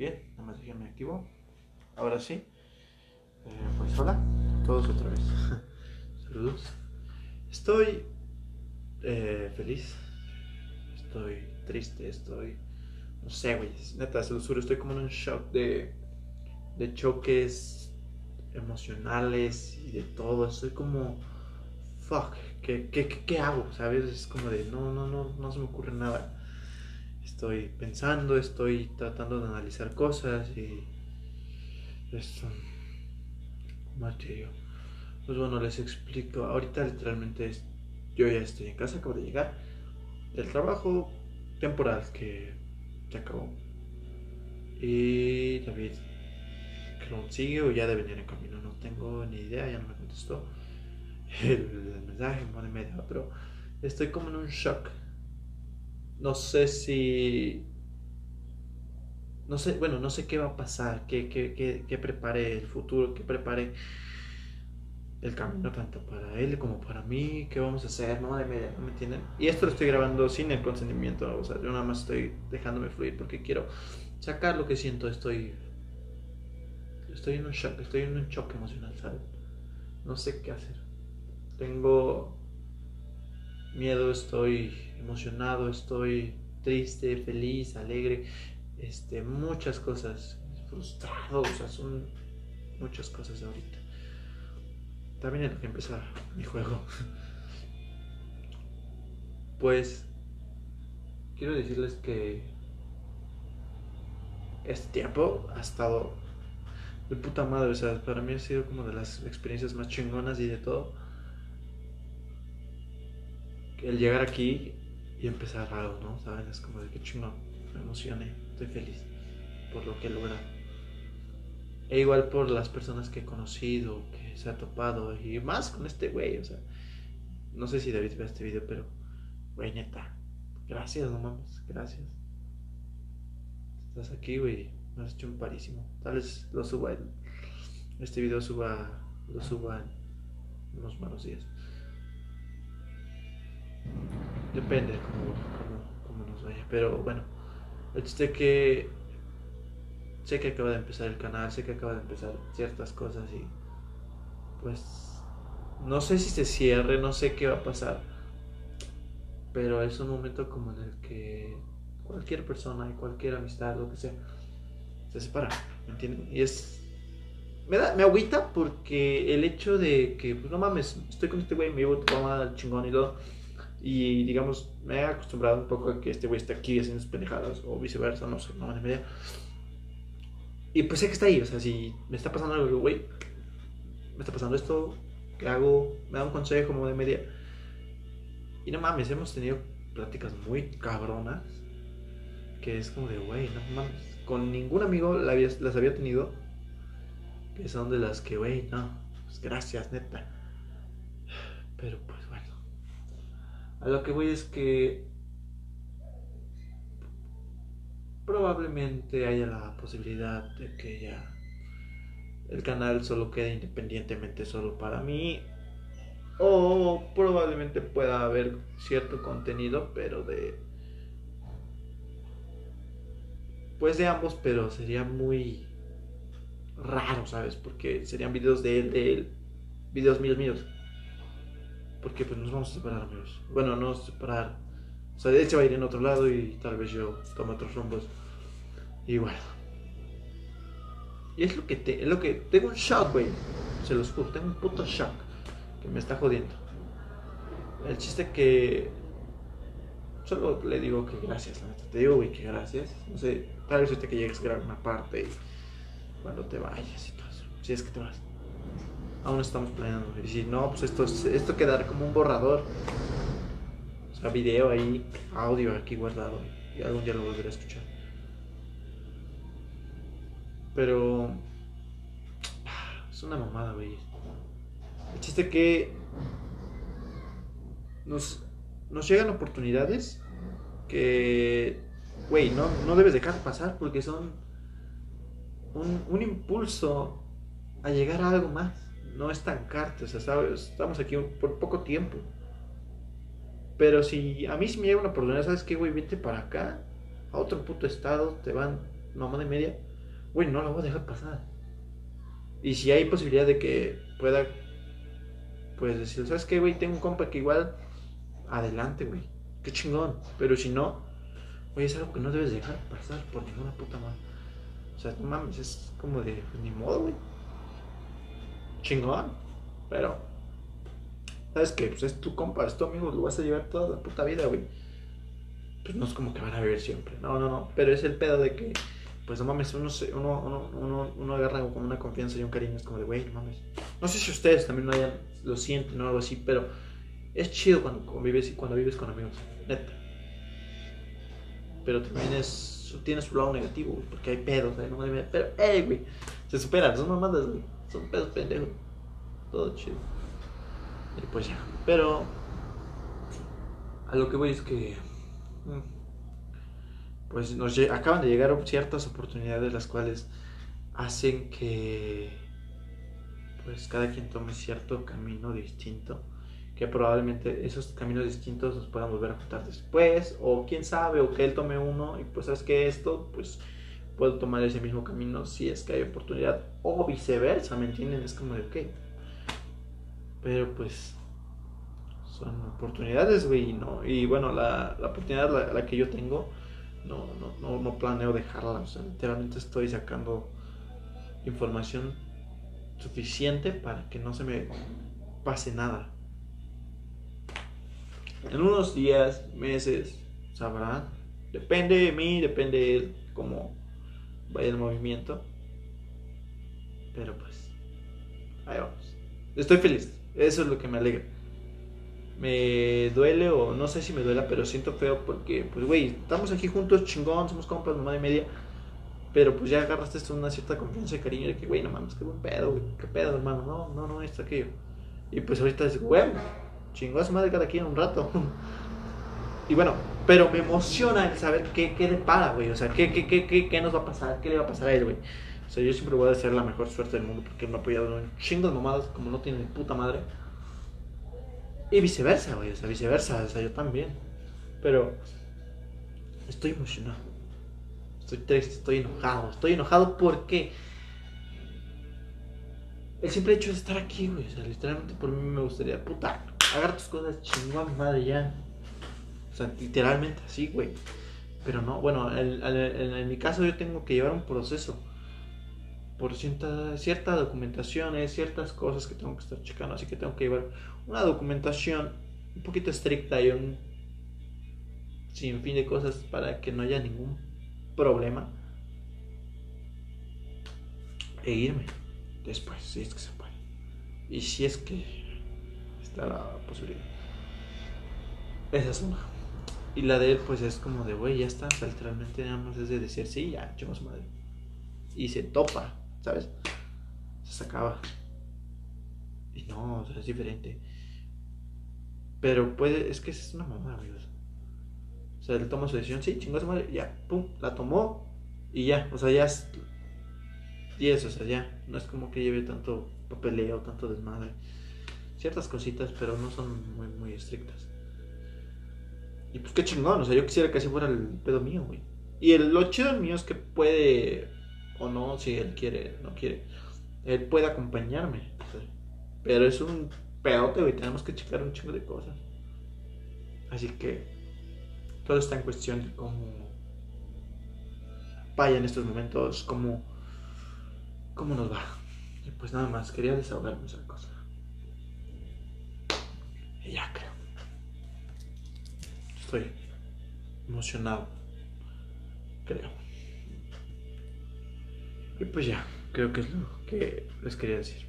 Bien, nada más déjenme activo. Ahora sí. Eh, pues hola, todos otra vez. Saludos. Estoy eh, feliz. Estoy triste, estoy. No sé, güey. Neta, se lo juro, estoy como en un shock de. de choques emocionales y de todo. Estoy como. Fuck, ¿qué, qué, qué, qué hago? ¿Sabes? Es como de. No, no, no, no se me ocurre nada estoy pensando, estoy tratando de analizar cosas y esto martirio. Pues bueno, les explico. Ahorita literalmente yo ya estoy en casa, acabo de llegar del trabajo temporal que se acabó. Y David que sigue o ya debe venir en camino, no tengo ni idea, ya no me contestó el, mensaje, de media, pero estoy como en un shock no sé si... No sé, bueno, no sé qué va a pasar, qué, qué, qué, prepare el futuro, qué prepare el camino tanto para él como para mí, qué vamos a hacer, no, me, entienden. Y esto lo estoy grabando sin el consentimiento, o sea, yo nada más estoy dejándome fluir porque quiero sacar lo que siento, estoy estoy en un shock, estoy en un shock emocional, ¿sabes? No sé qué hacer. Tengo miedo, estoy emocionado, estoy triste, feliz, alegre, este, muchas cosas, frustrado, o sea, son muchas cosas ahorita. También hay que empezar mi juego. Pues quiero decirles que este tiempo ha estado de puta madre, o sea, para mí ha sido como de las experiencias más chingonas y de todo el llegar aquí y empezar algo, ¿no? ¿Saben? Es como de que chingón, me emocioné, estoy feliz por lo que he logrado. E igual por las personas que he conocido, que se ha topado, y más con este güey, o sea, no sé si David ve este video, pero, güey, neta, gracias, no mames, gracias. Estás aquí, güey, me has hecho un parísimo. Tal vez lo suba, este video suba, lo suba en unos malos días. Depende cómo, nos vaya. Pero bueno, el chiste que sé que acaba de empezar el canal, sé que acaba de empezar ciertas cosas y pues no sé si se cierre, no sé qué va a pasar. Pero es un momento como en el que cualquier persona y cualquier amistad, lo que sea, se separa, ¿me entienden? Y es... Me, da, me agüita porque el hecho de que, pues no mames, estoy con este güey, me llevo tu mamá chingón y todo y digamos, me he acostumbrado un poco a que este güey esté aquí haciendo sus pendejadas o viceversa, no sé, no, ni media. Y pues sé que está ahí, o sea, si me está pasando algo, güey, me está pasando esto, ¿qué hago? Me da un consejo como de media. Y no mames, hemos tenido pláticas muy cabronas, que es como de, güey, no mames. Con ningún amigo las había tenido, que son de las que, güey, no, pues gracias, neta. Pero pues a lo que voy es que probablemente haya la posibilidad de que ya el canal solo quede independientemente solo para mí o probablemente pueda haber cierto contenido pero de pues de ambos pero sería muy raro sabes porque serían videos de él de él videos míos míos porque pues nos vamos a separar, amigos. Bueno, no separar. O sea, se va a ir en otro lado y tal vez yo tome otros rumbos. Y bueno. Y es lo que te, es lo que tengo un shock, güey. Se los juro, tengo un puto shock que me está jodiendo. El chiste que solo le digo que gracias, la neta. Te digo, güey, que gracias. No sé, tal vez usted que llegues a grabar una parte y cuando te vayas y todo eso. Si es que te vas aún estamos planeando. Y si no, pues esto, esto quedará como un borrador. O sea, video ahí, audio aquí guardado. Y algún día lo volveré a escuchar. Pero... Es una mamada, güey. El chiste que... Nos, nos llegan oportunidades que... Güey, no, no debes dejar pasar porque son un, un impulso a llegar a algo más no estancarte, o sea, ¿sabes? Estamos aquí por poco tiempo. Pero si a mí si me llega una oportunidad, ¿sabes qué, güey? Vente para acá, a otro puto estado, te van mamá de media. güey, no la voy a dejar pasar. Y si hay posibilidad de que pueda, pues decir, ¿sabes qué, güey? Tengo un compa que igual, adelante, güey. Qué chingón. Pero si no, güey, es algo que no debes dejar pasar por ninguna puta mano. O sea, mames, es como de, ni modo, güey. Chingón. Pero, ¿sabes qué? Pues es tu compa, es tu amigo, lo vas a llevar toda la puta vida, güey. Pues no es como que van a vivir siempre. No, no, no. Pero es el pedo de que pues no mames, uno, uno, uno, uno, uno agarra como una confianza y un cariño, es como de, güey, no mames. No sé si ustedes también lo, hayan, lo sienten o algo así, pero es chido cuando convives, cuando vives con amigos, neta. Pero también es, tiene su lado negativo, porque hay pedos, ¿eh? no pero, hey, güey, se superan, son mamadas, güey, son pedos pendejos, todo chido. Y pues ya, pero a lo que voy es que... Mm, pues nos acaban de llegar ciertas oportunidades las cuales hacen que pues cada quien tome cierto camino distinto que probablemente esos caminos distintos nos puedan volver a juntar después o quién sabe o que él tome uno y pues sabes que esto pues puedo tomar ese mismo camino si es que hay oportunidad o viceversa me entienden es como de ok pero pues son oportunidades güey no y bueno la, la oportunidad la que yo tengo no, no, no, planeo dejarla. O sea, literalmente estoy sacando información suficiente para que no se me pase nada. En unos días, meses, sabrán. Depende de mí, depende de cómo vaya el movimiento. Pero pues, ahí vamos. Estoy feliz. Eso es lo que me alegra me duele o no sé si me duela, pero siento feo porque, pues, güey, estamos aquí juntos, chingón, somos compas, mamá y media. Pero pues ya agarraste esto una cierta confianza y cariño de que, güey, no mames, qué buen pedo, güey, qué pedo, hermano, no, no, no, esto, aquello. Y pues ahorita es, güey, chingón madre cada quien un rato. y bueno, pero me emociona el saber qué, qué para, güey, o sea, qué, qué, qué, qué, nos va a pasar, qué le va a pasar a él, güey. O sea, yo siempre voy a desear la mejor suerte del mundo porque me ha apoyado en chingos mamadas como no tiene ni puta madre. Y viceversa, güey, o sea, viceversa, o sea, yo también. Pero estoy emocionado. Estoy triste, estoy enojado. Estoy enojado porque el simple hecho de estar aquí, güey, o sea, literalmente por mí me gustaría, puta, agarra tus cosas, chingón, madre, ya. O sea, literalmente así, güey. Pero no, bueno, en mi caso yo tengo que llevar un proceso por cierta, cierta documentación, ciertas cosas que tengo que estar checando, así que tengo que llevar una documentación un poquito estricta y un sin fin de cosas para que no haya ningún problema e irme después, si es que se puede. Y si es que está la posibilidad. Esa es una. Y la de él, pues es como de, güey, ya está. literalmente nada más es de decir, sí, ya, su madre. Y se topa. ¿sabes? Se sacaba. Y no, es diferente. Pero puede, es que es una mamada, amigos. O sea, él toma su decisión, sí, chingó madre, ya, pum, la tomó y ya, o sea, ya es. Y eso, o sea, ya, no es como que lleve tanto papeleo, tanto desmadre. Ciertas cositas, pero no son muy, muy estrictas. Y pues qué chingón, o sea, yo quisiera que así fuera el pedo mío, güey. Y el, lo chido mío es que puede o no, si él quiere, no quiere. Él puede acompañarme. Pero es un pedote, y Tenemos que checar un chingo de cosas. Así que todo está en cuestión de cómo vaya en estos momentos, cómo, cómo nos va. Y pues nada más, quería desahogarme esa cosa. Y ya creo. Estoy emocionado. Creo. Y pues ya, creo que es lo que les quería decir.